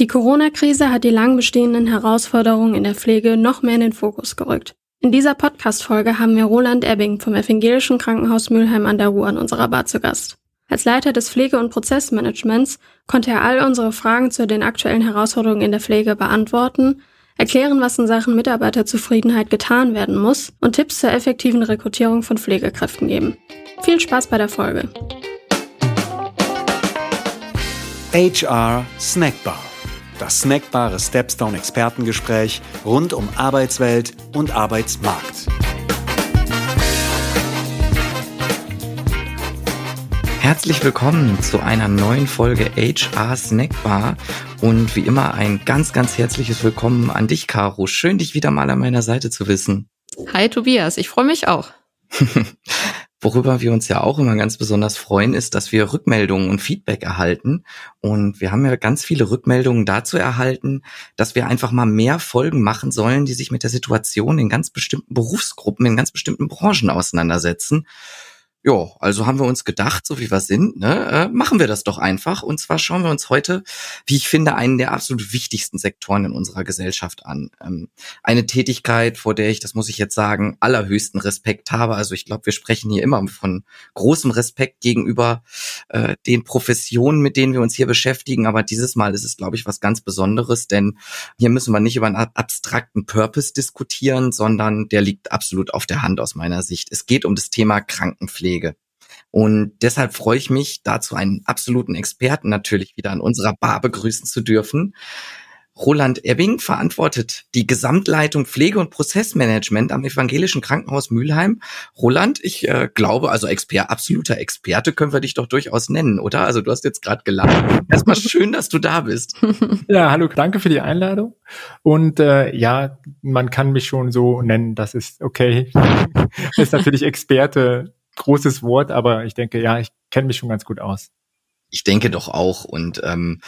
Die Corona-Krise hat die lang bestehenden Herausforderungen in der Pflege noch mehr in den Fokus gerückt. In dieser Podcast-Folge haben wir Roland Ebbing vom Evangelischen Krankenhaus Mülheim an der Ruhr an unserer Bar zu Gast. Als Leiter des Pflege- und Prozessmanagements konnte er all unsere Fragen zu den aktuellen Herausforderungen in der Pflege beantworten, erklären, was in Sachen Mitarbeiterzufriedenheit getan werden muss und Tipps zur effektiven Rekrutierung von Pflegekräften geben. Viel Spaß bei der Folge. HR Snackbar. Das snackbare Stepstone Expertengespräch rund um Arbeitswelt und Arbeitsmarkt. Herzlich willkommen zu einer neuen Folge HR Snackbar und wie immer ein ganz, ganz herzliches Willkommen an dich, Caro. Schön, dich wieder mal an meiner Seite zu wissen. Hi Tobias, ich freue mich auch. Worüber wir uns ja auch immer ganz besonders freuen, ist, dass wir Rückmeldungen und Feedback erhalten. Und wir haben ja ganz viele Rückmeldungen dazu erhalten, dass wir einfach mal mehr Folgen machen sollen, die sich mit der Situation in ganz bestimmten Berufsgruppen, in ganz bestimmten Branchen auseinandersetzen. Ja, also haben wir uns gedacht, so wie wir sind, ne, äh, machen wir das doch einfach. Und zwar schauen wir uns heute, wie ich finde, einen der absolut wichtigsten Sektoren in unserer Gesellschaft an. Ähm, eine Tätigkeit, vor der ich, das muss ich jetzt sagen, allerhöchsten Respekt habe. Also ich glaube, wir sprechen hier immer von großem Respekt gegenüber äh, den Professionen, mit denen wir uns hier beschäftigen. Aber dieses Mal ist es, glaube ich, was ganz Besonderes, denn hier müssen wir nicht über einen abstrakten Purpose diskutieren, sondern der liegt absolut auf der Hand aus meiner Sicht. Es geht um das Thema Krankenpflege. Pflege. Und deshalb freue ich mich, dazu einen absoluten Experten natürlich wieder an unserer Bar begrüßen zu dürfen. Roland Ebbing verantwortet die Gesamtleitung Pflege- und Prozessmanagement am Evangelischen Krankenhaus Mülheim. Roland, ich äh, glaube, also Expert, absoluter Experte können wir dich doch durchaus nennen, oder? Also du hast jetzt gerade gelacht. Erstmal schön, dass du da bist. Ja, hallo, danke für die Einladung. Und äh, ja, man kann mich schon so nennen, das ist okay. ist natürlich Experte großes Wort, aber ich denke, ja, ich kenne mich schon ganz gut aus. Ich denke doch auch. Und ähm,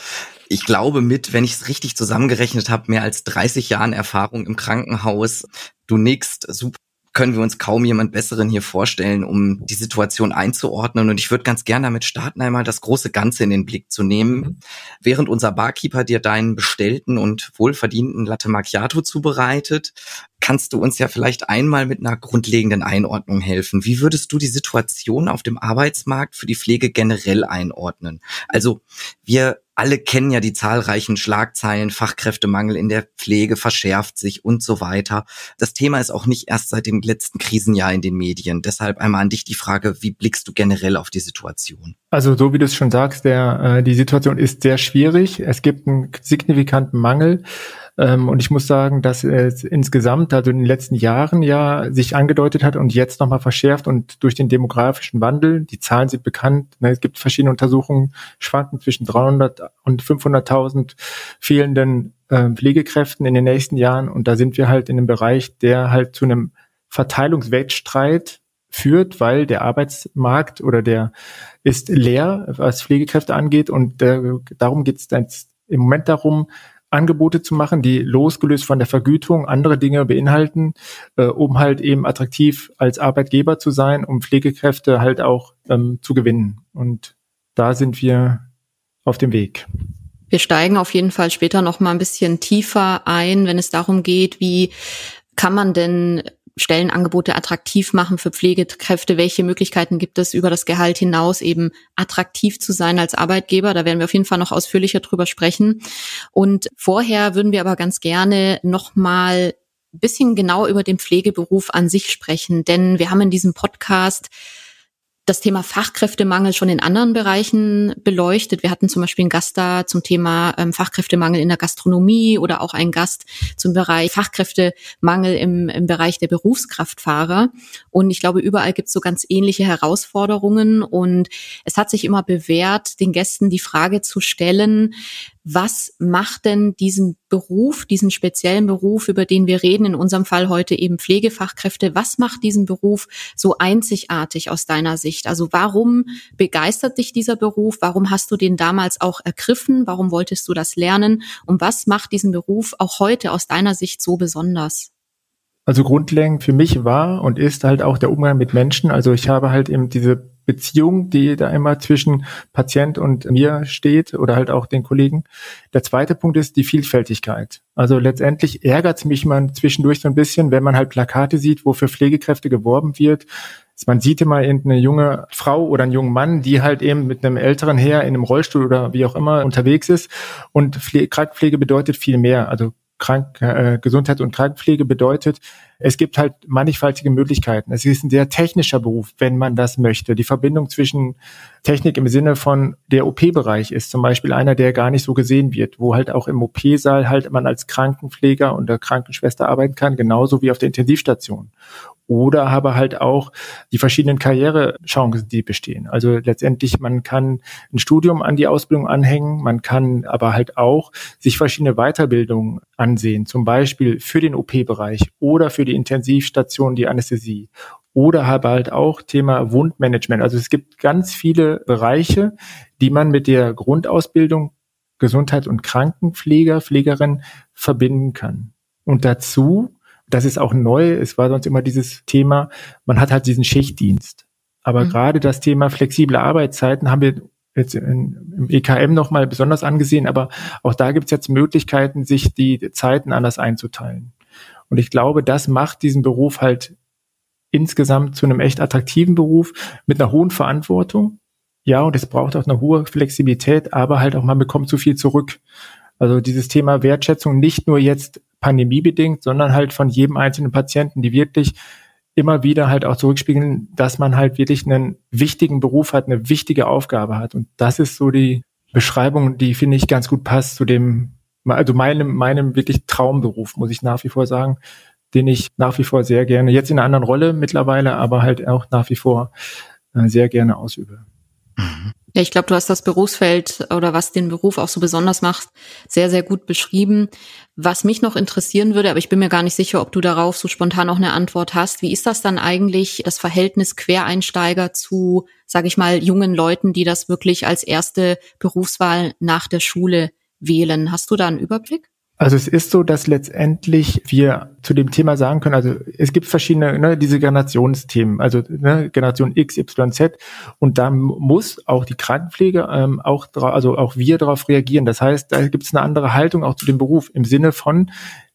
ich glaube mit, wenn ich es richtig zusammengerechnet habe, mehr als 30 Jahren Erfahrung im Krankenhaus. Du nickst, super können wir uns kaum jemand Besseren hier vorstellen, um die Situation einzuordnen. Und ich würde ganz gerne damit starten, einmal das große Ganze in den Blick zu nehmen. Mhm. Während unser Barkeeper dir deinen bestellten und wohlverdienten Latte Macchiato zubereitet, kannst du uns ja vielleicht einmal mit einer grundlegenden Einordnung helfen. Wie würdest du die Situation auf dem Arbeitsmarkt für die Pflege generell einordnen? Also wir alle kennen ja die zahlreichen Schlagzeilen, Fachkräftemangel in der Pflege verschärft sich und so weiter. Das Thema ist auch nicht erst seit dem letzten Krisenjahr in den Medien. Deshalb einmal an dich die Frage, wie blickst du generell auf die Situation? Also so wie du es schon sagst, der, äh, die Situation ist sehr schwierig. Es gibt einen signifikanten Mangel. Ähm, und ich muss sagen, dass es insgesamt, also in den letzten Jahren ja sich angedeutet hat und jetzt nochmal verschärft und durch den demografischen Wandel, die Zahlen sind bekannt, ne, es gibt verschiedene Untersuchungen, schwanken zwischen 300 und 500.000 fehlenden äh, Pflegekräften in den nächsten Jahren. Und da sind wir halt in einem Bereich, der halt zu einem Verteilungswettstreit führt, weil der Arbeitsmarkt oder der ist leer, was Pflegekräfte angeht. Und äh, darum geht es im Moment darum, Angebote zu machen, die losgelöst von der Vergütung andere Dinge beinhalten, äh, um halt eben attraktiv als Arbeitgeber zu sein, um Pflegekräfte halt auch ähm, zu gewinnen. Und da sind wir auf dem Weg. Wir steigen auf jeden Fall später noch mal ein bisschen tiefer ein, wenn es darum geht, wie kann man denn Stellenangebote attraktiv machen für Pflegekräfte? Welche Möglichkeiten gibt es über das Gehalt hinaus eben attraktiv zu sein als Arbeitgeber? Da werden wir auf jeden Fall noch ausführlicher drüber sprechen. Und vorher würden wir aber ganz gerne noch mal ein bisschen genau über den Pflegeberuf an sich sprechen, denn wir haben in diesem Podcast das Thema Fachkräftemangel schon in anderen Bereichen beleuchtet. Wir hatten zum Beispiel einen Gast da zum Thema ähm, Fachkräftemangel in der Gastronomie oder auch einen Gast zum Bereich Fachkräftemangel im, im Bereich der Berufskraftfahrer. Und ich glaube, überall gibt es so ganz ähnliche Herausforderungen. Und es hat sich immer bewährt, den Gästen die Frage zu stellen, was macht denn diesen Beruf, diesen speziellen Beruf, über den wir reden, in unserem Fall heute eben Pflegefachkräfte, was macht diesen Beruf so einzigartig aus deiner Sicht? Also warum begeistert dich dieser Beruf? Warum hast du den damals auch ergriffen? Warum wolltest du das lernen? Und was macht diesen Beruf auch heute aus deiner Sicht so besonders? Also grundlegend für mich war und ist halt auch der Umgang mit Menschen. Also ich habe halt eben diese Beziehung, die da immer zwischen Patient und mir steht oder halt auch den Kollegen. Der zweite Punkt ist die Vielfältigkeit. Also letztendlich ärgert es mich man zwischendurch so ein bisschen, wenn man halt Plakate sieht, wo für Pflegekräfte geworben wird. Man sieht immer irgendeine junge Frau oder einen jungen Mann, die halt eben mit einem älteren Herr in einem Rollstuhl oder wie auch immer unterwegs ist. Und Pfle Krankenpflege bedeutet viel mehr. Also Krank äh, Gesundheit und Krankenpflege bedeutet, es gibt halt mannigfaltige Möglichkeiten. Es ist ein sehr technischer Beruf, wenn man das möchte. Die Verbindung zwischen Technik im Sinne von der OP-Bereich ist zum Beispiel einer, der gar nicht so gesehen wird, wo halt auch im OP-Saal halt man als Krankenpfleger und Krankenschwester arbeiten kann, genauso wie auf der Intensivstation oder aber halt auch die verschiedenen Karrierechancen, die bestehen. Also letztendlich, man kann ein Studium an die Ausbildung anhängen, man kann aber halt auch sich verschiedene Weiterbildungen ansehen, zum Beispiel für den OP-Bereich oder für die Intensivstation, die Anästhesie oder aber halt auch Thema Wundmanagement. Also es gibt ganz viele Bereiche, die man mit der Grundausbildung Gesundheit- und Krankenpfleger, Pflegerin verbinden kann. Und dazu das ist auch neu. Es war sonst immer dieses Thema, man hat halt diesen Schichtdienst. Aber mhm. gerade das Thema flexible Arbeitszeiten haben wir jetzt in, im EKM nochmal besonders angesehen, aber auch da gibt es jetzt Möglichkeiten, sich die Zeiten anders einzuteilen. Und ich glaube, das macht diesen Beruf halt insgesamt zu einem echt attraktiven Beruf mit einer hohen Verantwortung. Ja, und es braucht auch eine hohe Flexibilität, aber halt auch man bekommt zu viel zurück. Also dieses Thema Wertschätzung nicht nur jetzt pandemiebedingt, sondern halt von jedem einzelnen Patienten, die wirklich immer wieder halt auch zurückspiegeln, dass man halt wirklich einen wichtigen Beruf hat, eine wichtige Aufgabe hat. Und das ist so die Beschreibung, die finde ich ganz gut passt zu dem, also meinem, meinem wirklich Traumberuf, muss ich nach wie vor sagen, den ich nach wie vor sehr gerne, jetzt in einer anderen Rolle mittlerweile, aber halt auch nach wie vor äh, sehr gerne ausübe. Mhm. Ja, ich glaube, du hast das Berufsfeld oder was den Beruf auch so besonders macht, sehr, sehr gut beschrieben. Was mich noch interessieren würde, aber ich bin mir gar nicht sicher, ob du darauf so spontan noch eine Antwort hast. Wie ist das dann eigentlich, das Verhältnis Quereinsteiger zu, sage ich mal, jungen Leuten, die das wirklich als erste Berufswahl nach der Schule wählen? Hast du da einen Überblick? Also es ist so, dass letztendlich wir zu dem Thema sagen können, also es gibt verschiedene, ne, diese Generationsthemen, also ne, Generation X, Y, Z und da muss auch die Krankenpflege ähm, auch, also auch wir darauf reagieren. Das heißt, da gibt es eine andere Haltung auch zu dem Beruf im Sinne von,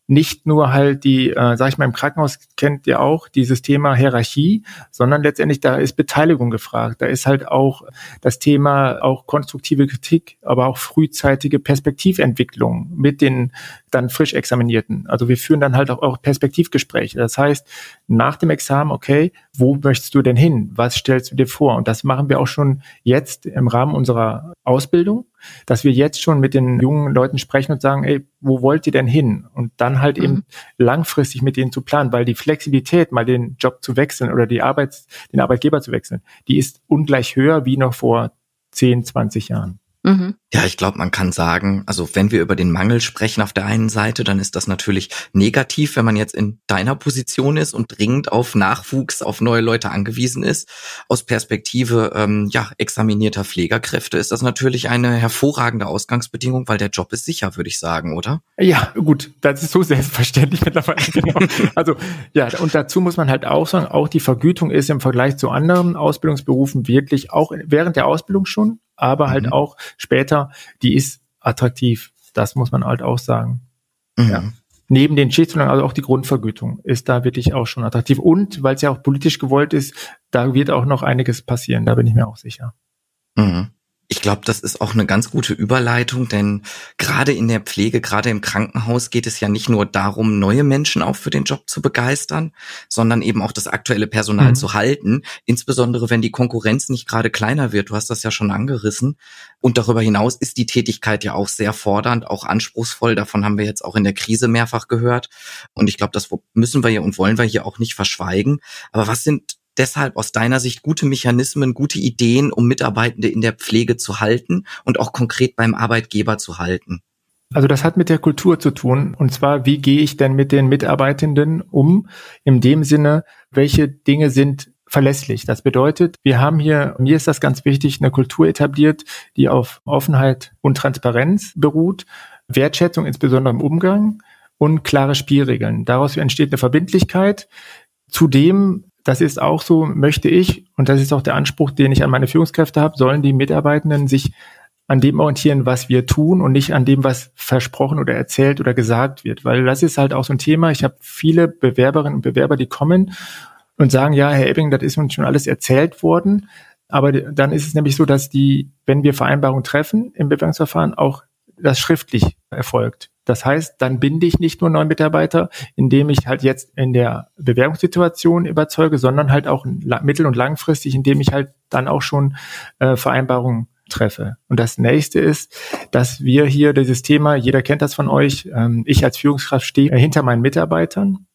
nicht nur halt die, äh, sag ich mal, im Krankenhaus kennt ihr auch dieses Thema Hierarchie, sondern letztendlich da ist Beteiligung gefragt. Da ist halt auch das Thema auch konstruktive Kritik, aber auch frühzeitige Perspektiventwicklung mit den dann frisch Examinierten. Also wir führen dann halt auch, auch Perspektivgespräche. Das heißt, nach dem Examen, okay, wo möchtest du denn hin? Was stellst du dir vor? Und das machen wir auch schon jetzt im Rahmen unserer Ausbildung dass wir jetzt schon mit den jungen Leuten sprechen und sagen, ey, wo wollt ihr denn hin? Und dann halt mhm. eben langfristig mit denen zu planen, weil die Flexibilität, mal den Job zu wechseln oder die Arbeits, den Arbeitgeber zu wechseln, die ist ungleich höher wie noch vor 10, 20 Jahren. Mhm. Ja, ich glaube, man kann sagen, also wenn wir über den Mangel sprechen auf der einen Seite, dann ist das natürlich negativ, wenn man jetzt in deiner Position ist und dringend auf Nachwuchs, auf neue Leute angewiesen ist. Aus Perspektive ähm, ja examinierter Pflegerkräfte ist das natürlich eine hervorragende Ausgangsbedingung, weil der Job ist sicher, würde ich sagen, oder? Ja, gut, das ist so selbstverständlich mittlerweile. Genau. Also ja, und dazu muss man halt auch sagen, auch die Vergütung ist im Vergleich zu anderen Ausbildungsberufen wirklich auch während der Ausbildung schon aber halt mhm. auch später, die ist attraktiv. Das muss man halt auch sagen. Mhm. Ja. Neben den Schichtzonen, also auch die Grundvergütung ist da wirklich auch schon attraktiv. Und weil es ja auch politisch gewollt ist, da wird auch noch einiges passieren, da bin ich mir auch sicher. Mhm. Ich glaube, das ist auch eine ganz gute Überleitung, denn gerade in der Pflege, gerade im Krankenhaus geht es ja nicht nur darum, neue Menschen auch für den Job zu begeistern, sondern eben auch das aktuelle Personal mhm. zu halten, insbesondere wenn die Konkurrenz nicht gerade kleiner wird. Du hast das ja schon angerissen. Und darüber hinaus ist die Tätigkeit ja auch sehr fordernd, auch anspruchsvoll. Davon haben wir jetzt auch in der Krise mehrfach gehört. Und ich glaube, das müssen wir hier und wollen wir hier auch nicht verschweigen. Aber was sind deshalb aus deiner Sicht gute Mechanismen, gute Ideen, um Mitarbeitende in der Pflege zu halten und auch konkret beim Arbeitgeber zu halten? Also das hat mit der Kultur zu tun. Und zwar, wie gehe ich denn mit den Mitarbeitenden um? In dem Sinne, welche Dinge sind verlässlich. Das bedeutet, wir haben hier, mir ist das ganz wichtig, eine Kultur etabliert, die auf Offenheit und Transparenz beruht, Wertschätzung insbesondere im Umgang und klare Spielregeln. Daraus entsteht eine Verbindlichkeit. Zudem das ist auch so, möchte ich, und das ist auch der Anspruch, den ich an meine Führungskräfte habe, sollen die Mitarbeitenden sich an dem orientieren, was wir tun und nicht an dem, was versprochen oder erzählt oder gesagt wird. Weil das ist halt auch so ein Thema. Ich habe viele Bewerberinnen und Bewerber, die kommen und sagen, ja, Herr Ebbing, das ist uns schon alles erzählt worden. Aber dann ist es nämlich so, dass die, wenn wir Vereinbarungen treffen im Bewerbungsverfahren, auch das schriftlich erfolgt. Das heißt, dann binde ich nicht nur neuen Mitarbeiter, indem ich halt jetzt in der Bewerbungssituation überzeuge, sondern halt auch mittel- und langfristig, indem ich halt dann auch schon äh, Vereinbarungen treffe. Und das nächste ist, dass wir hier dieses Thema, jeder kennt das von euch, ähm, ich als Führungskraft stehe hinter meinen Mitarbeitern.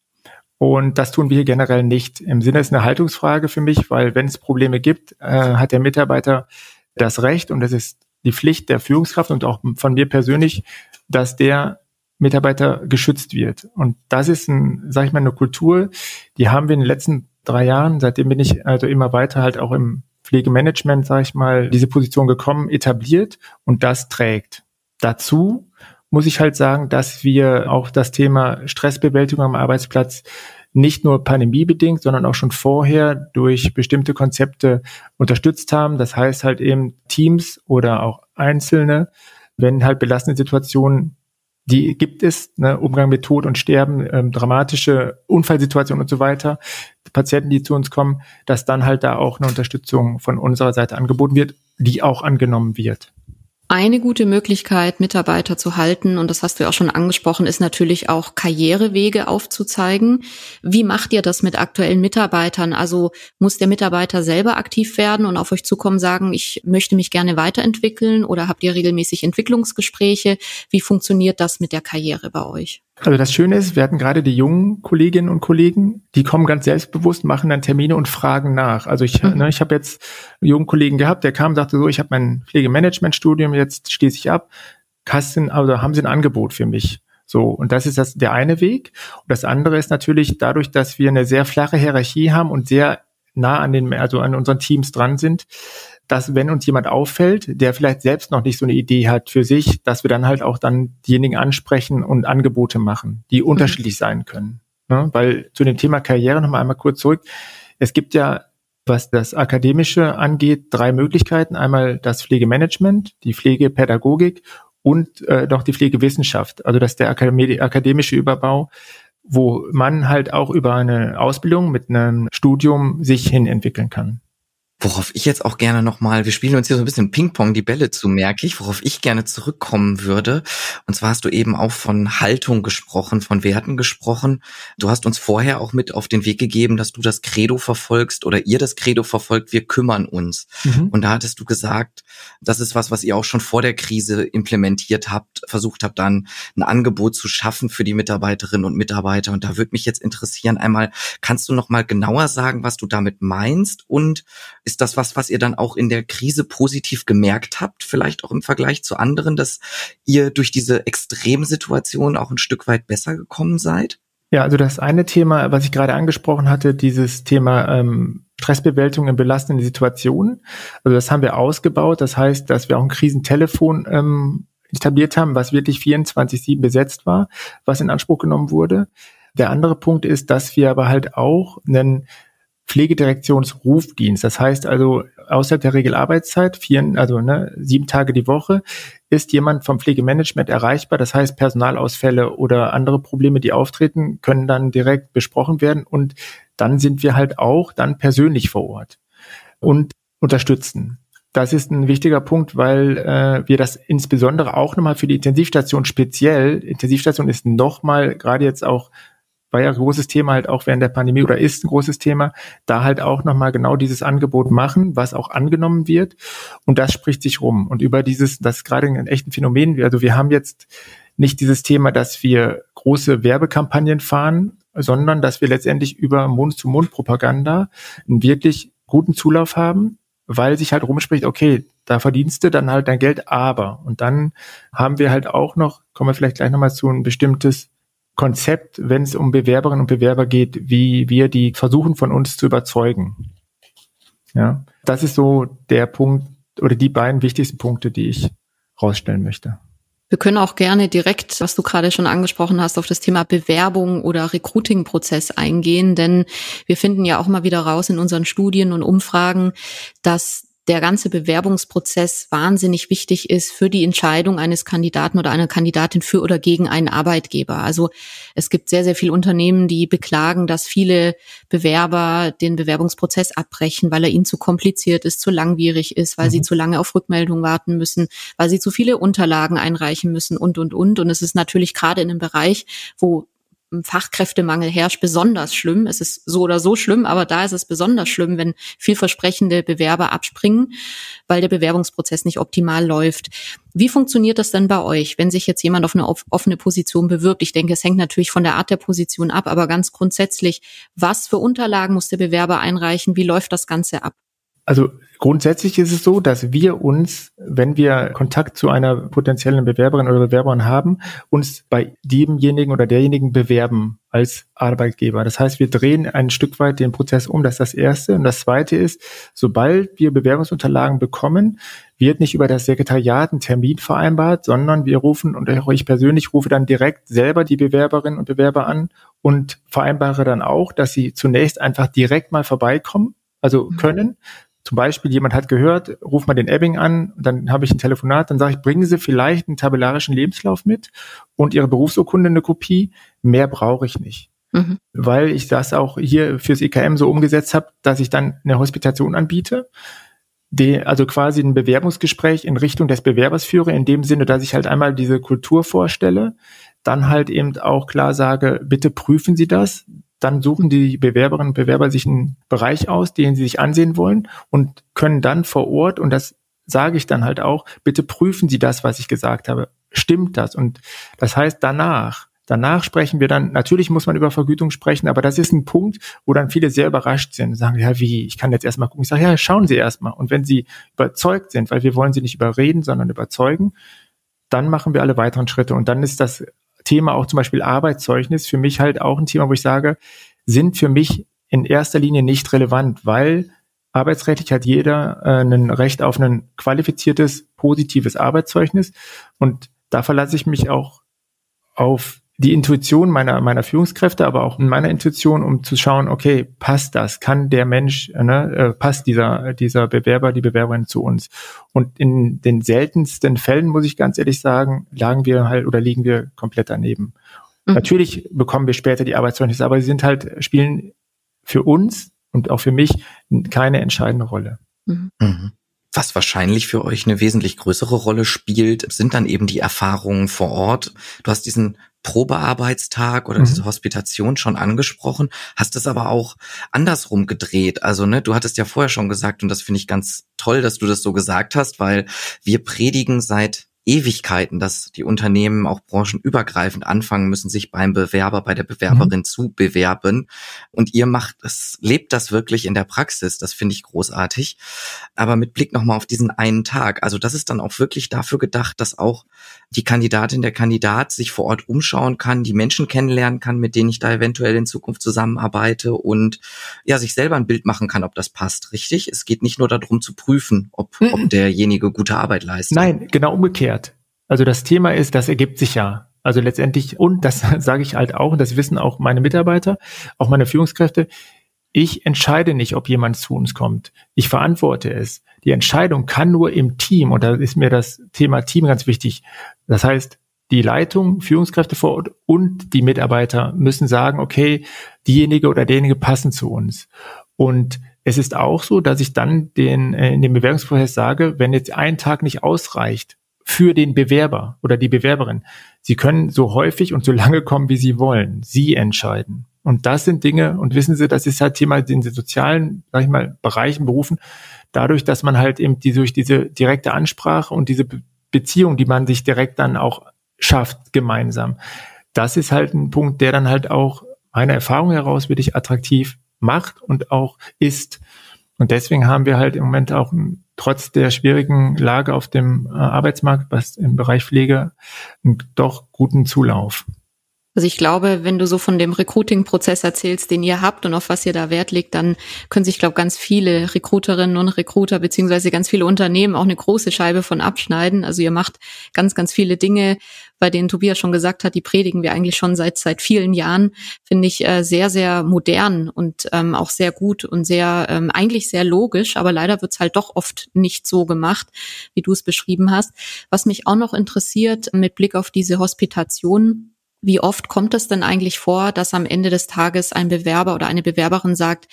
Und das tun wir hier generell nicht. Im Sinne ist eine Haltungsfrage für mich, weil wenn es Probleme gibt, äh, hat der Mitarbeiter das Recht und es ist die Pflicht der Führungskraft und auch von mir persönlich, dass der Mitarbeiter geschützt wird. Und das ist ein, sag ich mal, eine Kultur, die haben wir in den letzten drei Jahren, seitdem bin ich also immer weiter halt auch im Pflegemanagement, sage ich mal, diese Position gekommen, etabliert und das trägt. Dazu muss ich halt sagen, dass wir auch das Thema Stressbewältigung am Arbeitsplatz nicht nur pandemiebedingt, sondern auch schon vorher durch bestimmte Konzepte unterstützt haben. Das heißt halt eben Teams oder auch Einzelne, wenn halt belastende Situationen die gibt es, ne, Umgang mit Tod und Sterben, ähm, dramatische Unfallsituationen und so weiter, Patienten, die zu uns kommen, dass dann halt da auch eine Unterstützung von unserer Seite angeboten wird, die auch angenommen wird. Eine gute Möglichkeit, Mitarbeiter zu halten, und das hast du ja auch schon angesprochen, ist natürlich auch Karrierewege aufzuzeigen. Wie macht ihr das mit aktuellen Mitarbeitern? Also muss der Mitarbeiter selber aktiv werden und auf euch zukommen, sagen, ich möchte mich gerne weiterentwickeln oder habt ihr regelmäßig Entwicklungsgespräche? Wie funktioniert das mit der Karriere bei euch? Also das Schöne ist, wir hatten gerade die jungen Kolleginnen und Kollegen, die kommen ganz selbstbewusst, machen dann Termine und fragen nach. Also ich, mhm. ne, ich habe jetzt einen jungen Kollegen gehabt, der kam, sagte so, ich habe mein Pflegemanagement-Studium, jetzt schließe ich ab. Kasten, also haben Sie ein Angebot für mich? So, und das ist das, der eine Weg. Und das andere ist natürlich dadurch, dass wir eine sehr flache Hierarchie haben und sehr nah an den, also an unseren Teams dran sind, dass wenn uns jemand auffällt, der vielleicht selbst noch nicht so eine Idee hat für sich, dass wir dann halt auch dann diejenigen ansprechen und Angebote machen, die mhm. unterschiedlich sein können. Ne? Weil zu dem Thema Karriere noch mal einmal kurz zurück. Es gibt ja, was das Akademische angeht, drei Möglichkeiten. Einmal das Pflegemanagement, die Pflegepädagogik und äh, noch die Pflegewissenschaft. Also das ist der akademische Überbau, wo man halt auch über eine Ausbildung mit einem Studium sich hin entwickeln kann. Worauf ich jetzt auch gerne nochmal, wir spielen uns hier so ein bisschen Ping-Pong die Bälle zu, merke ich, worauf ich gerne zurückkommen würde. Und zwar hast du eben auch von Haltung gesprochen, von Werten gesprochen. Du hast uns vorher auch mit auf den Weg gegeben, dass du das Credo verfolgst oder ihr das Credo verfolgt, wir kümmern uns. Mhm. Und da hattest du gesagt, das ist was, was ihr auch schon vor der Krise implementiert habt, versucht habt, dann ein Angebot zu schaffen für die Mitarbeiterinnen und Mitarbeiter. Und da würde mich jetzt interessieren, einmal, kannst du nochmal genauer sagen, was du damit meinst? Und ist das was, was ihr dann auch in der Krise positiv gemerkt habt, vielleicht auch im Vergleich zu anderen, dass ihr durch diese Extremsituation auch ein Stück weit besser gekommen seid? Ja, also das eine Thema, was ich gerade angesprochen hatte, dieses Thema ähm, Stressbewältigung in belastenden Situationen. Also das haben wir ausgebaut. Das heißt, dass wir auch ein Krisentelefon ähm, etabliert haben, was wirklich 24-7 besetzt war, was in Anspruch genommen wurde. Der andere Punkt ist, dass wir aber halt auch einen Pflegedirektionsrufdienst. Das heißt also, außerhalb der Regelarbeitszeit, vier, also ne, sieben Tage die Woche, ist jemand vom Pflegemanagement erreichbar. Das heißt, Personalausfälle oder andere Probleme, die auftreten, können dann direkt besprochen werden und dann sind wir halt auch dann persönlich vor Ort und unterstützen. Das ist ein wichtiger Punkt, weil äh, wir das insbesondere auch nochmal für die Intensivstation speziell, Intensivstation ist nochmal gerade jetzt auch war ja ein großes Thema halt auch während der Pandemie oder ist ein großes Thema, da halt auch nochmal genau dieses Angebot machen, was auch angenommen wird. Und das spricht sich rum. Und über dieses, das ist gerade ein echten Phänomen, also wir haben jetzt nicht dieses Thema, dass wir große Werbekampagnen fahren, sondern dass wir letztendlich über Mund-zu-Mund-Propaganda einen wirklich guten Zulauf haben, weil sich halt rumspricht, okay, da verdienst du dann halt dein Geld, aber. Und dann haben wir halt auch noch, kommen wir vielleicht gleich nochmal zu ein bestimmtes Konzept, wenn es um Bewerberinnen und Bewerber geht, wie wir die versuchen von uns zu überzeugen. Ja, das ist so der Punkt oder die beiden wichtigsten Punkte, die ich rausstellen möchte. Wir können auch gerne direkt, was du gerade schon angesprochen hast, auf das Thema Bewerbung oder Recruiting-Prozess eingehen, denn wir finden ja auch mal wieder raus in unseren Studien und Umfragen, dass der ganze Bewerbungsprozess wahnsinnig wichtig ist für die Entscheidung eines Kandidaten oder einer Kandidatin für oder gegen einen Arbeitgeber. Also es gibt sehr, sehr viele Unternehmen, die beklagen, dass viele Bewerber den Bewerbungsprozess abbrechen, weil er ihnen zu kompliziert ist, zu langwierig ist, weil mhm. sie zu lange auf Rückmeldung warten müssen, weil sie zu viele Unterlagen einreichen müssen und, und, und. Und es ist natürlich gerade in einem Bereich, wo Fachkräftemangel herrscht, besonders schlimm. Es ist so oder so schlimm, aber da ist es besonders schlimm, wenn vielversprechende Bewerber abspringen, weil der Bewerbungsprozess nicht optimal läuft. Wie funktioniert das denn bei euch, wenn sich jetzt jemand auf eine offene Position bewirbt? Ich denke, es hängt natürlich von der Art der Position ab, aber ganz grundsätzlich, was für Unterlagen muss der Bewerber einreichen? Wie läuft das Ganze ab? Also grundsätzlich ist es so, dass wir uns, wenn wir Kontakt zu einer potenziellen Bewerberin oder Bewerberin haben, uns bei demjenigen oder derjenigen bewerben als Arbeitgeber. Das heißt, wir drehen ein Stück weit den Prozess um. Das ist das Erste. Und das Zweite ist, sobald wir Bewerbungsunterlagen bekommen, wird nicht über das Sekretariat ein Termin vereinbart, sondern wir rufen und auch ich persönlich rufe dann direkt selber die Bewerberinnen und Bewerber an und vereinbare dann auch, dass sie zunächst einfach direkt mal vorbeikommen, also mhm. können, zum Beispiel, jemand hat gehört, ruf mal den Ebbing an, dann habe ich ein Telefonat, dann sage ich, bringen Sie vielleicht einen tabellarischen Lebenslauf mit und Ihre Berufsurkunde eine Kopie. Mehr brauche ich nicht. Mhm. Weil ich das auch hier fürs IKM so umgesetzt habe, dass ich dann eine Hospitation anbiete, die, also quasi ein Bewerbungsgespräch in Richtung des Bewerbers führe, in dem Sinne, dass ich halt einmal diese Kultur vorstelle, dann halt eben auch klar sage, bitte prüfen Sie das, dann suchen die Bewerberinnen und Bewerber sich einen Bereich aus, den sie sich ansehen wollen und können dann vor Ort, und das sage ich dann halt auch, bitte prüfen Sie das, was ich gesagt habe. Stimmt das? Und das heißt danach, Danach sprechen wir dann, natürlich muss man über Vergütung sprechen, aber das ist ein Punkt, wo dann viele sehr überrascht sind und sagen, ja, wie, ich kann jetzt erstmal gucken. Ich sage, ja, schauen Sie erstmal. Und wenn Sie überzeugt sind, weil wir wollen Sie nicht überreden, sondern überzeugen, dann machen wir alle weiteren Schritte. Und dann ist das Thema auch zum Beispiel Arbeitszeugnis für mich halt auch ein Thema, wo ich sage, sind für mich in erster Linie nicht relevant, weil arbeitsrechtlich hat jeder äh, ein Recht auf ein qualifiziertes, positives Arbeitszeugnis. Und da verlasse ich mich auch auf die Intuition meiner, meiner Führungskräfte, aber auch in meiner Intuition, um zu schauen, okay, passt das? Kann der Mensch, ne, äh, passt dieser, dieser Bewerber, die Bewerberin zu uns? Und in den seltensten Fällen, muss ich ganz ehrlich sagen, lagen wir halt oder liegen wir komplett daneben. Mhm. Natürlich bekommen wir später die Arbeitszeugnisse, aber sie sind halt, spielen für uns und auch für mich keine entscheidende Rolle. Mhm. Mhm. Was wahrscheinlich für euch eine wesentlich größere Rolle spielt, sind dann eben die Erfahrungen vor Ort. Du hast diesen Probearbeitstag oder mhm. diese Hospitation schon angesprochen, hast es aber auch andersrum gedreht. Also, ne, du hattest ja vorher schon gesagt, und das finde ich ganz toll, dass du das so gesagt hast, weil wir predigen seit Ewigkeiten, dass die Unternehmen auch branchenübergreifend anfangen müssen, sich beim Bewerber, bei der Bewerberin mhm. zu bewerben. Und ihr macht es, lebt das wirklich in der Praxis. Das finde ich großartig. Aber mit Blick nochmal auf diesen einen Tag. Also das ist dann auch wirklich dafür gedacht, dass auch die Kandidatin, der Kandidat sich vor Ort umschauen kann, die Menschen kennenlernen kann, mit denen ich da eventuell in Zukunft zusammenarbeite und ja, sich selber ein Bild machen kann, ob das passt. Richtig? Es geht nicht nur darum zu prüfen, ob, mhm. ob derjenige gute Arbeit leistet. Nein, genau umgekehrt umgekehrt. Also das Thema ist, das ergibt sich ja. Also letztendlich, und das sage ich halt auch, und das wissen auch meine Mitarbeiter, auch meine Führungskräfte, ich entscheide nicht, ob jemand zu uns kommt. Ich verantworte es. Die Entscheidung kann nur im Team, und da ist mir das Thema Team ganz wichtig. Das heißt, die Leitung, Führungskräfte vor Ort und die Mitarbeiter müssen sagen, okay, diejenige oder derjenige passen zu uns. Und es ist auch so, dass ich dann den, äh, in dem Bewerbungsprozess sage, wenn jetzt ein Tag nicht ausreicht, für den Bewerber oder die Bewerberin. Sie können so häufig und so lange kommen, wie Sie wollen. Sie entscheiden. Und das sind Dinge, und wissen Sie, das ist halt Thema in den sozialen, sag ich mal, Bereichen, Berufen, dadurch, dass man halt eben die, durch diese direkte Ansprache und diese Beziehung, die man sich direkt dann auch schafft, gemeinsam. Das ist halt ein Punkt, der dann halt auch meiner Erfahrung heraus wirklich attraktiv macht und auch ist. Und deswegen haben wir halt im Moment auch trotz der schwierigen Lage auf dem äh, Arbeitsmarkt, was im Bereich Pflege, einen doch guten Zulauf. Also ich glaube, wenn du so von dem Recruiting-Prozess erzählst, den ihr habt und auf was ihr da Wert legt, dann können sich, glaube ganz viele Recruiterinnen und Recruiter beziehungsweise ganz viele Unternehmen auch eine große Scheibe von abschneiden. Also ihr macht ganz, ganz viele Dinge, bei denen Tobias schon gesagt hat, die predigen wir eigentlich schon seit seit vielen Jahren, finde ich äh, sehr, sehr modern und ähm, auch sehr gut und sehr ähm, eigentlich sehr logisch, aber leider wird's halt doch oft nicht so gemacht, wie du es beschrieben hast. Was mich auch noch interessiert mit Blick auf diese Hospitation, wie oft kommt es denn eigentlich vor, dass am Ende des Tages ein Bewerber oder eine Bewerberin sagt,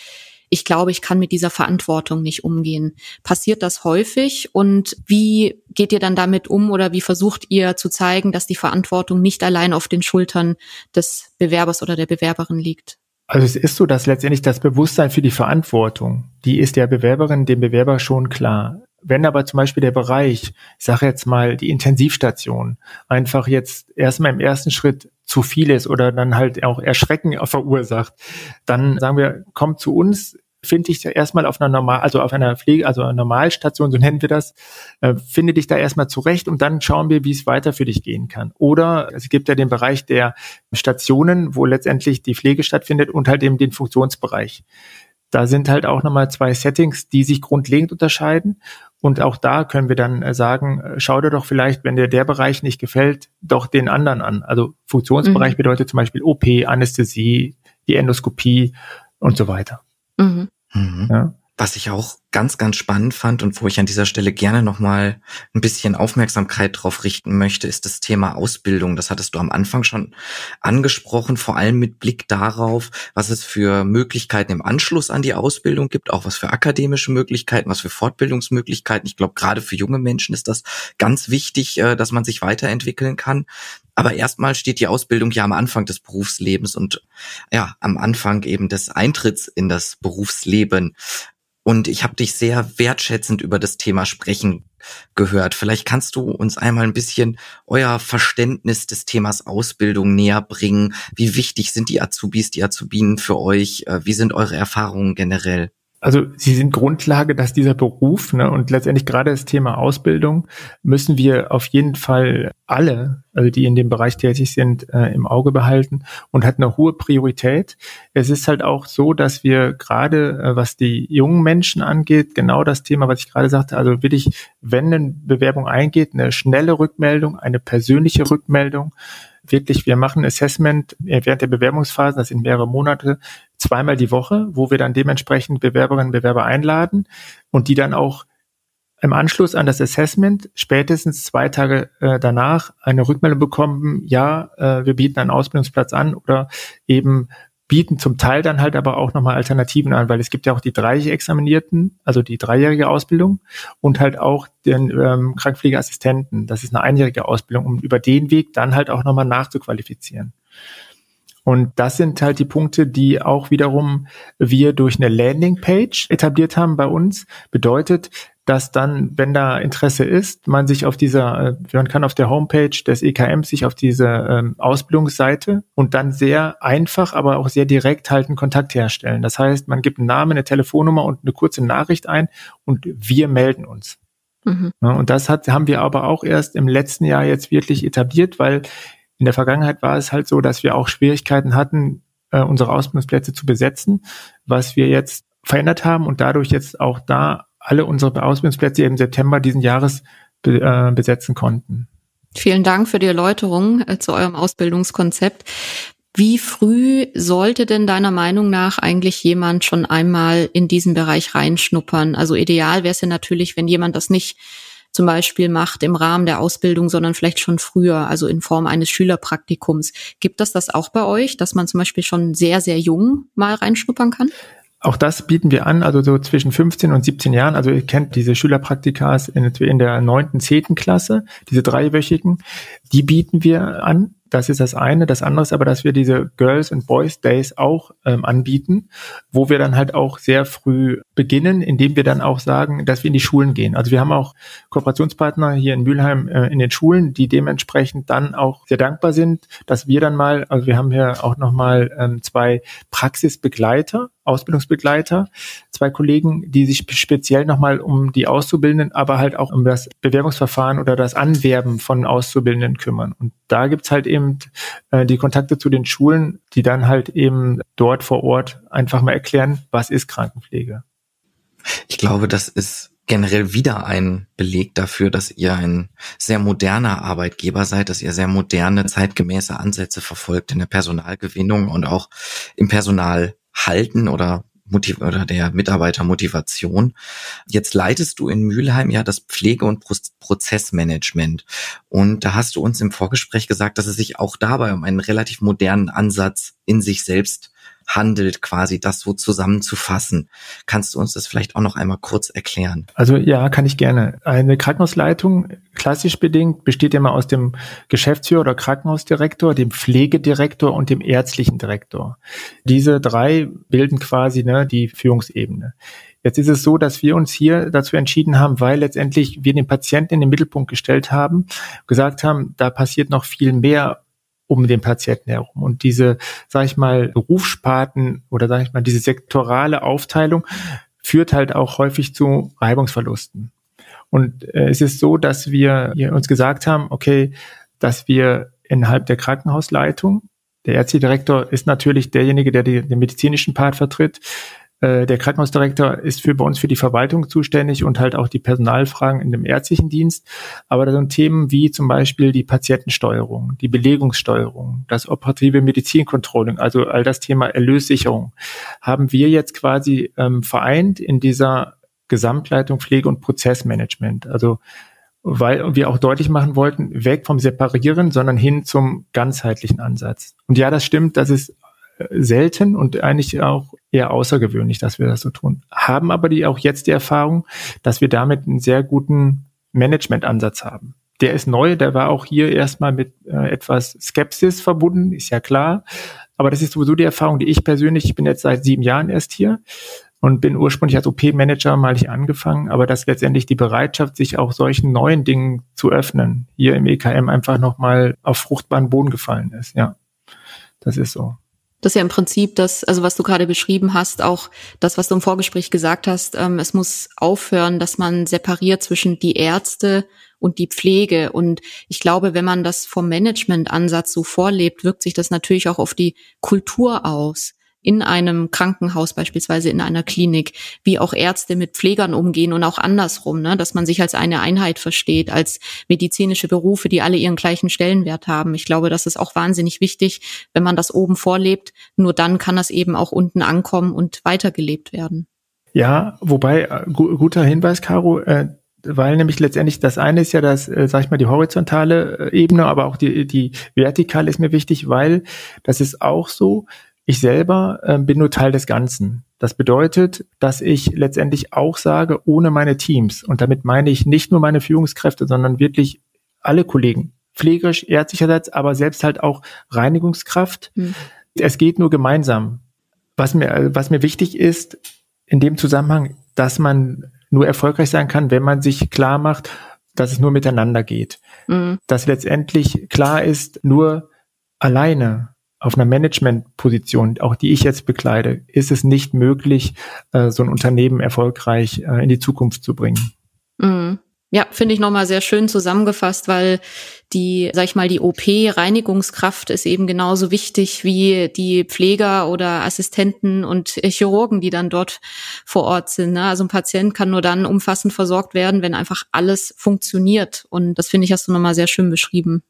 ich glaube, ich kann mit dieser Verantwortung nicht umgehen. Passiert das häufig und wie geht ihr dann damit um oder wie versucht ihr zu zeigen, dass die Verantwortung nicht allein auf den Schultern des Bewerbers oder der Bewerberin liegt? Also es ist so, dass letztendlich das Bewusstsein für die Verantwortung, die ist der Bewerberin, dem Bewerber schon klar. Wenn aber zum Beispiel der Bereich, ich sage jetzt mal die Intensivstation, einfach jetzt erstmal im ersten Schritt zu viel ist oder dann halt auch Erschrecken verursacht, dann sagen wir, kommt zu uns, finde ich erstmal auf einer normal, also auf einer Pflege, also einer Normalstation, so nennen wir das, äh, finde dich da erstmal zurecht und dann schauen wir, wie es weiter für dich gehen kann. Oder es gibt ja den Bereich der Stationen, wo letztendlich die Pflege stattfindet und halt eben den Funktionsbereich. Da sind halt auch nochmal zwei Settings, die sich grundlegend unterscheiden. Und auch da können wir dann äh, sagen, äh, schau dir doch vielleicht, wenn dir der Bereich nicht gefällt, doch den anderen an. Also Funktionsbereich mhm. bedeutet zum Beispiel OP, Anästhesie, die Endoskopie und so weiter. Mhm. Mhm. Ja. Was ich auch ganz, ganz spannend fand und wo ich an dieser Stelle gerne nochmal ein bisschen Aufmerksamkeit drauf richten möchte, ist das Thema Ausbildung. Das hattest du am Anfang schon angesprochen, vor allem mit Blick darauf, was es für Möglichkeiten im Anschluss an die Ausbildung gibt, auch was für akademische Möglichkeiten, was für Fortbildungsmöglichkeiten. Ich glaube, gerade für junge Menschen ist das ganz wichtig, äh, dass man sich weiterentwickeln kann. Aber erstmal steht die Ausbildung ja am Anfang des Berufslebens und ja, am Anfang eben des Eintritts in das Berufsleben. Und ich habe dich sehr wertschätzend über das Thema sprechen gehört. Vielleicht kannst du uns einmal ein bisschen euer Verständnis des Themas Ausbildung näher bringen. Wie wichtig sind die Azubis, die Azubinen für euch? Äh, wie sind eure Erfahrungen generell? Also sie sind Grundlage, dass dieser Beruf ne, und letztendlich gerade das Thema Ausbildung müssen wir auf jeden Fall alle, also die in dem Bereich tätig sind, äh, im Auge behalten und hat eine hohe Priorität. Es ist halt auch so, dass wir gerade, äh, was die jungen Menschen angeht, genau das Thema, was ich gerade sagte, also wirklich, wenn eine Bewerbung eingeht, eine schnelle Rückmeldung, eine persönliche Rückmeldung, wirklich, wir machen Assessment während der Bewerbungsphase, das sind mehrere Monate, zweimal die Woche, wo wir dann dementsprechend Bewerberinnen und Bewerber einladen und die dann auch im Anschluss an das Assessment spätestens zwei Tage äh, danach eine Rückmeldung bekommen, ja, äh, wir bieten einen Ausbildungsplatz an oder eben bieten zum Teil dann halt aber auch nochmal Alternativen an, weil es gibt ja auch die dreijährige Examinierten, also die dreijährige Ausbildung und halt auch den ähm, Krankenpflegeassistenten. Das ist eine einjährige Ausbildung, um über den Weg dann halt auch nochmal nachzuqualifizieren. Und das sind halt die Punkte, die auch wiederum wir durch eine Landingpage etabliert haben bei uns. Bedeutet, dass dann, wenn da Interesse ist, man sich auf dieser, äh, man kann auf der Homepage des EKM sich auf diese ähm, Ausbildungsseite und dann sehr einfach, aber auch sehr direkt halt einen Kontakt herstellen. Das heißt, man gibt einen Namen, eine Telefonnummer und eine kurze Nachricht ein und wir melden uns. Mhm. Ja, und das hat, haben wir aber auch erst im letzten Jahr jetzt wirklich etabliert, weil in der Vergangenheit war es halt so, dass wir auch Schwierigkeiten hatten, äh, unsere Ausbildungsplätze zu besetzen, was wir jetzt verändert haben und dadurch jetzt auch da alle unsere Ausbildungsplätze im September diesen Jahres be, äh, besetzen konnten. Vielen Dank für die Erläuterung äh, zu eurem Ausbildungskonzept. Wie früh sollte denn deiner Meinung nach eigentlich jemand schon einmal in diesen Bereich reinschnuppern? Also ideal wäre es ja natürlich, wenn jemand das nicht zum Beispiel macht im Rahmen der Ausbildung, sondern vielleicht schon früher, also in Form eines Schülerpraktikums. Gibt es das auch bei euch, dass man zum Beispiel schon sehr, sehr jung mal reinschnuppern kann? Auch das bieten wir an, also so zwischen 15 und 17 Jahren. Also ihr kennt diese Schülerpraktikas in, in der neunten, zehnten Klasse, diese dreiwöchigen, die bieten wir an. Das ist das eine. Das andere ist aber, dass wir diese Girls and Boys Days auch ähm, anbieten, wo wir dann halt auch sehr früh beginnen, indem wir dann auch sagen, dass wir in die Schulen gehen. Also wir haben auch Kooperationspartner hier in Mülheim äh, in den Schulen, die dementsprechend dann auch sehr dankbar sind, dass wir dann mal, also wir haben hier auch nochmal ähm, zwei Praxisbegleiter, Ausbildungsbegleiter, zwei Kollegen, die sich speziell nochmal um die Auszubildenden, aber halt auch um das Bewerbungsverfahren oder das Anwerben von Auszubildenden kümmern. Und da gibt's halt eben äh, die Kontakte zu den Schulen, die dann halt eben dort vor Ort einfach mal erklären, was ist Krankenpflege. Ich glaube, das ist generell wieder ein Beleg dafür, dass ihr ein sehr moderner Arbeitgeber seid, dass ihr sehr moderne, zeitgemäße Ansätze verfolgt in der Personalgewinnung und auch im Personalhalten oder Motiv oder der Mitarbeitermotivation. Jetzt leitest du in Mülheim ja das Pflege- und Prozessmanagement. Und da hast du uns im Vorgespräch gesagt, dass es sich auch dabei um einen relativ modernen Ansatz in sich selbst handelt, quasi das so zusammenzufassen. Kannst du uns das vielleicht auch noch einmal kurz erklären? Also ja, kann ich gerne. Eine Krankenhausleitung, klassisch bedingt, besteht immer aus dem Geschäftsführer oder Krankenhausdirektor, dem Pflegedirektor und dem ärztlichen Direktor. Diese drei bilden quasi ne, die Führungsebene. Jetzt ist es so, dass wir uns hier dazu entschieden haben, weil letztendlich wir den Patienten in den Mittelpunkt gestellt haben, gesagt haben, da passiert noch viel mehr um den Patienten herum. Und diese, sage ich mal, Berufssparten oder sage ich mal, diese sektorale Aufteilung führt halt auch häufig zu Reibungsverlusten. Und äh, es ist so, dass wir uns gesagt haben, okay, dass wir innerhalb der Krankenhausleitung, der Ärztedirektor ist natürlich derjenige, der die, den medizinischen Part vertritt, äh, der Krankenhausdirektor ist für bei uns für die Verwaltung zuständig und halt auch die Personalfragen in dem ärztlichen Dienst. Aber da sind Themen wie zum Beispiel die Patientensteuerung, die Belegungssteuerung, das operative Medizincontrolling, also all das Thema Erlössicherung, haben wir jetzt quasi ähm, vereint in dieser Gesamtleitung Pflege und Prozessmanagement. Also weil wir auch deutlich machen wollten, weg vom Separieren, sondern hin zum ganzheitlichen Ansatz. Und ja, das stimmt, das ist selten und eigentlich auch eher außergewöhnlich, dass wir das so tun. Haben aber die auch jetzt die Erfahrung, dass wir damit einen sehr guten Managementansatz haben. Der ist neu, der war auch hier erstmal mit äh, etwas Skepsis verbunden, ist ja klar. Aber das ist sowieso die Erfahrung, die ich persönlich, ich bin jetzt seit sieben Jahren erst hier und bin ursprünglich als OP-Manager mal nicht angefangen, aber dass letztendlich die Bereitschaft, sich auch solchen neuen Dingen zu öffnen, hier im EKM einfach nochmal auf fruchtbaren Boden gefallen ist. Ja, das ist so. Das ist ja im Prinzip das, also was du gerade beschrieben hast, auch das, was du im Vorgespräch gesagt hast. Ähm, es muss aufhören, dass man separiert zwischen die Ärzte und die Pflege. Und ich glaube, wenn man das vom Managementansatz so vorlebt, wirkt sich das natürlich auch auf die Kultur aus in einem Krankenhaus beispielsweise in einer Klinik, wie auch Ärzte mit Pflegern umgehen und auch andersrum, ne, dass man sich als eine Einheit versteht, als medizinische Berufe, die alle ihren gleichen Stellenwert haben. Ich glaube, das ist auch wahnsinnig wichtig, wenn man das oben vorlebt. Nur dann kann das eben auch unten ankommen und weitergelebt werden. Ja, wobei äh, gu guter Hinweis, Caro. Äh, weil nämlich letztendlich das eine ist ja das, äh, sag ich mal, die horizontale äh, Ebene, aber auch die, die vertikale ist mir wichtig, weil das ist auch so, ich selber äh, bin nur Teil des Ganzen. Das bedeutet, dass ich letztendlich auch sage, ohne meine Teams, und damit meine ich nicht nur meine Führungskräfte, sondern wirklich alle Kollegen, pflegerisch, ärztlicherseits, aber selbst halt auch Reinigungskraft. Mhm. Es geht nur gemeinsam. Was mir, was mir wichtig ist, in dem Zusammenhang, dass man nur erfolgreich sein kann, wenn man sich klar macht, dass es nur miteinander geht. Mhm. Dass letztendlich klar ist, nur alleine auf einer Managementposition, auch die ich jetzt bekleide, ist es nicht möglich, äh, so ein Unternehmen erfolgreich äh, in die Zukunft zu bringen. Mhm. Ja, finde ich nochmal sehr schön zusammengefasst, weil die, sag ich mal, die OP-Reinigungskraft ist eben genauso wichtig wie die Pfleger oder Assistenten und Chirurgen, die dann dort vor Ort sind. Ne? Also ein Patient kann nur dann umfassend versorgt werden, wenn einfach alles funktioniert. Und das finde ich, hast du nochmal sehr schön beschrieben.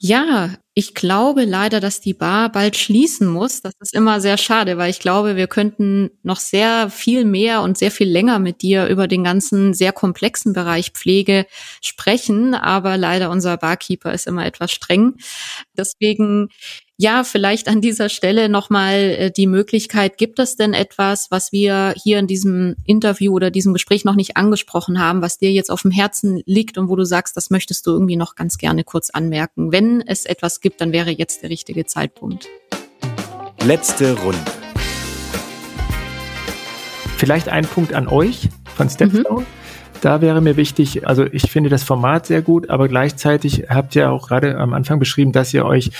Ja, ich glaube leider, dass die Bar bald schließen muss. Das ist immer sehr schade, weil ich glaube, wir könnten noch sehr viel mehr und sehr viel länger mit dir über den ganzen sehr komplexen Bereich Pflege sprechen. Aber leider unser Barkeeper ist immer etwas streng. Deswegen ja, vielleicht an dieser Stelle nochmal äh, die Möglichkeit, gibt es denn etwas, was wir hier in diesem Interview oder diesem Gespräch noch nicht angesprochen haben, was dir jetzt auf dem Herzen liegt und wo du sagst, das möchtest du irgendwie noch ganz gerne kurz anmerken? Wenn es etwas gibt, dann wäre jetzt der richtige Zeitpunkt. Letzte Runde. Vielleicht ein Punkt an euch von Stepstone. Mhm. Da wäre mir wichtig, also ich finde das Format sehr gut, aber gleichzeitig habt ihr auch gerade am Anfang beschrieben, dass ihr euch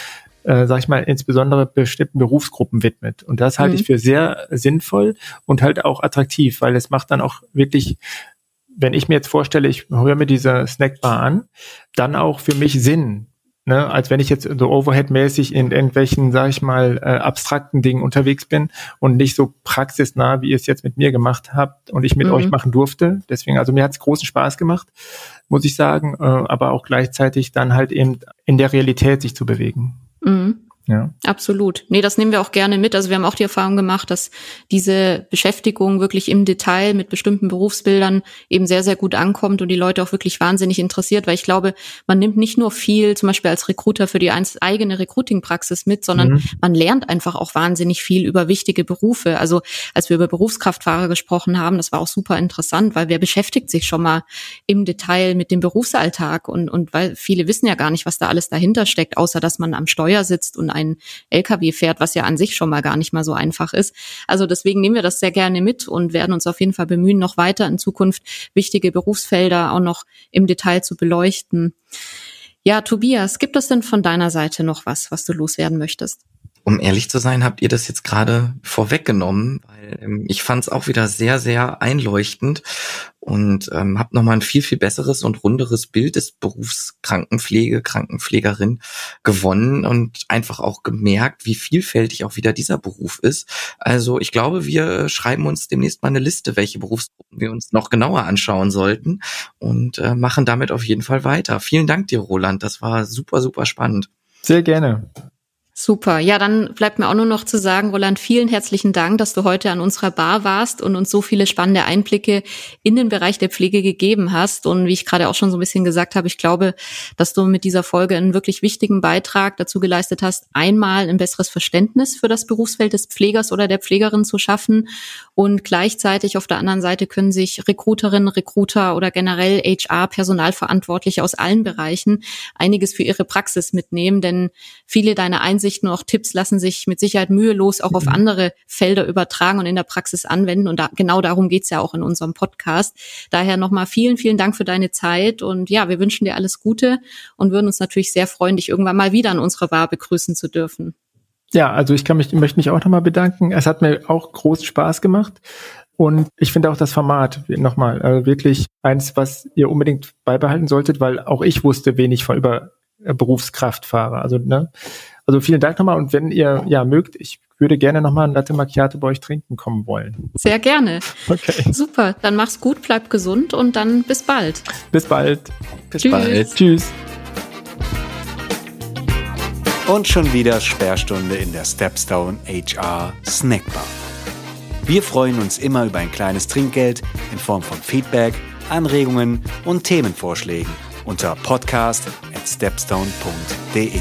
äh, sag ich mal, insbesondere bestimmten Berufsgruppen widmet. Und das halte mhm. ich für sehr sinnvoll und halt auch attraktiv, weil es macht dann auch wirklich wenn ich mir jetzt vorstelle, ich höre mir diese Snackbar an, dann auch für mich Sinn, ne, als wenn ich jetzt so Overhead-mäßig in irgendwelchen, sag ich mal, äh, abstrakten Dingen unterwegs bin und nicht so praxisnah, wie ihr es jetzt mit mir gemacht habt und ich mit mhm. euch machen durfte. Deswegen, also mir hat es großen Spaß gemacht, muss ich sagen, äh, aber auch gleichzeitig dann halt eben in der Realität sich zu bewegen. Mhm. Ja. Absolut. Nee, das nehmen wir auch gerne mit. Also wir haben auch die Erfahrung gemacht, dass diese Beschäftigung wirklich im Detail mit bestimmten Berufsbildern eben sehr, sehr gut ankommt und die Leute auch wirklich wahnsinnig interessiert, weil ich glaube, man nimmt nicht nur viel zum Beispiel als Recruiter für die eigene Recruiting-Praxis mit, sondern mhm. man lernt einfach auch wahnsinnig viel über wichtige Berufe. Also als wir über Berufskraftfahrer gesprochen haben, das war auch super interessant, weil wer beschäftigt sich schon mal im Detail mit dem Berufsalltag und, und weil viele wissen ja gar nicht, was da alles dahinter steckt, außer dass man am Steuer sitzt und ein LKW fährt, was ja an sich schon mal gar nicht mal so einfach ist. Also deswegen nehmen wir das sehr gerne mit und werden uns auf jeden Fall bemühen, noch weiter in Zukunft wichtige Berufsfelder auch noch im Detail zu beleuchten. Ja, Tobias, gibt es denn von deiner Seite noch was, was du loswerden möchtest? um ehrlich zu sein, habt ihr das jetzt gerade vorweggenommen, weil ähm, ich fand es auch wieder sehr, sehr einleuchtend und ähm, habe nochmal ein viel, viel besseres und runderes Bild des Berufs Krankenpflege, Krankenpflegerin gewonnen und einfach auch gemerkt, wie vielfältig auch wieder dieser Beruf ist. Also ich glaube, wir schreiben uns demnächst mal eine Liste, welche Berufsgruppen wir uns noch genauer anschauen sollten und äh, machen damit auf jeden Fall weiter. Vielen Dank dir, Roland. Das war super, super spannend. Sehr gerne. Super. Ja, dann bleibt mir auch nur noch zu sagen, Roland, vielen herzlichen Dank, dass du heute an unserer Bar warst und uns so viele spannende Einblicke in den Bereich der Pflege gegeben hast. Und wie ich gerade auch schon so ein bisschen gesagt habe, ich glaube, dass du mit dieser Folge einen wirklich wichtigen Beitrag dazu geleistet hast, einmal ein besseres Verständnis für das Berufsfeld des Pflegers oder der Pflegerin zu schaffen. Und gleichzeitig auf der anderen Seite können sich Recruiterinnen, Recruiter oder generell HR-Personalverantwortliche aus allen Bereichen einiges für ihre Praxis mitnehmen, denn viele deiner Einsichten Ansichten und auch Tipps lassen sich mit Sicherheit mühelos auch auf mhm. andere Felder übertragen und in der Praxis anwenden. Und da, genau darum geht's ja auch in unserem Podcast. Daher nochmal vielen, vielen Dank für deine Zeit. Und ja, wir wünschen dir alles Gute und würden uns natürlich sehr freuen, dich irgendwann mal wieder an unserer Bar begrüßen zu dürfen. Ja, also ich kann mich, möchte mich auch nochmal bedanken. Es hat mir auch groß Spaß gemacht. Und ich finde auch das Format nochmal äh, wirklich eins, was ihr unbedingt beibehalten solltet, weil auch ich wusste wenig von über äh, Berufskraftfahrer. Also ne, also vielen Dank nochmal und wenn ihr ja mögt, ich würde gerne nochmal ein Latte Macchiato bei euch trinken kommen wollen. Sehr gerne. Okay. Super, dann mach's gut, bleib gesund und dann bis bald. Bis bald. Bis Tschüss. bald. Tschüss. Und schon wieder Sperrstunde in der Stepstone HR Snackbar. Wir freuen uns immer über ein kleines Trinkgeld in Form von Feedback, Anregungen und Themenvorschlägen unter podcast at stepstone.de.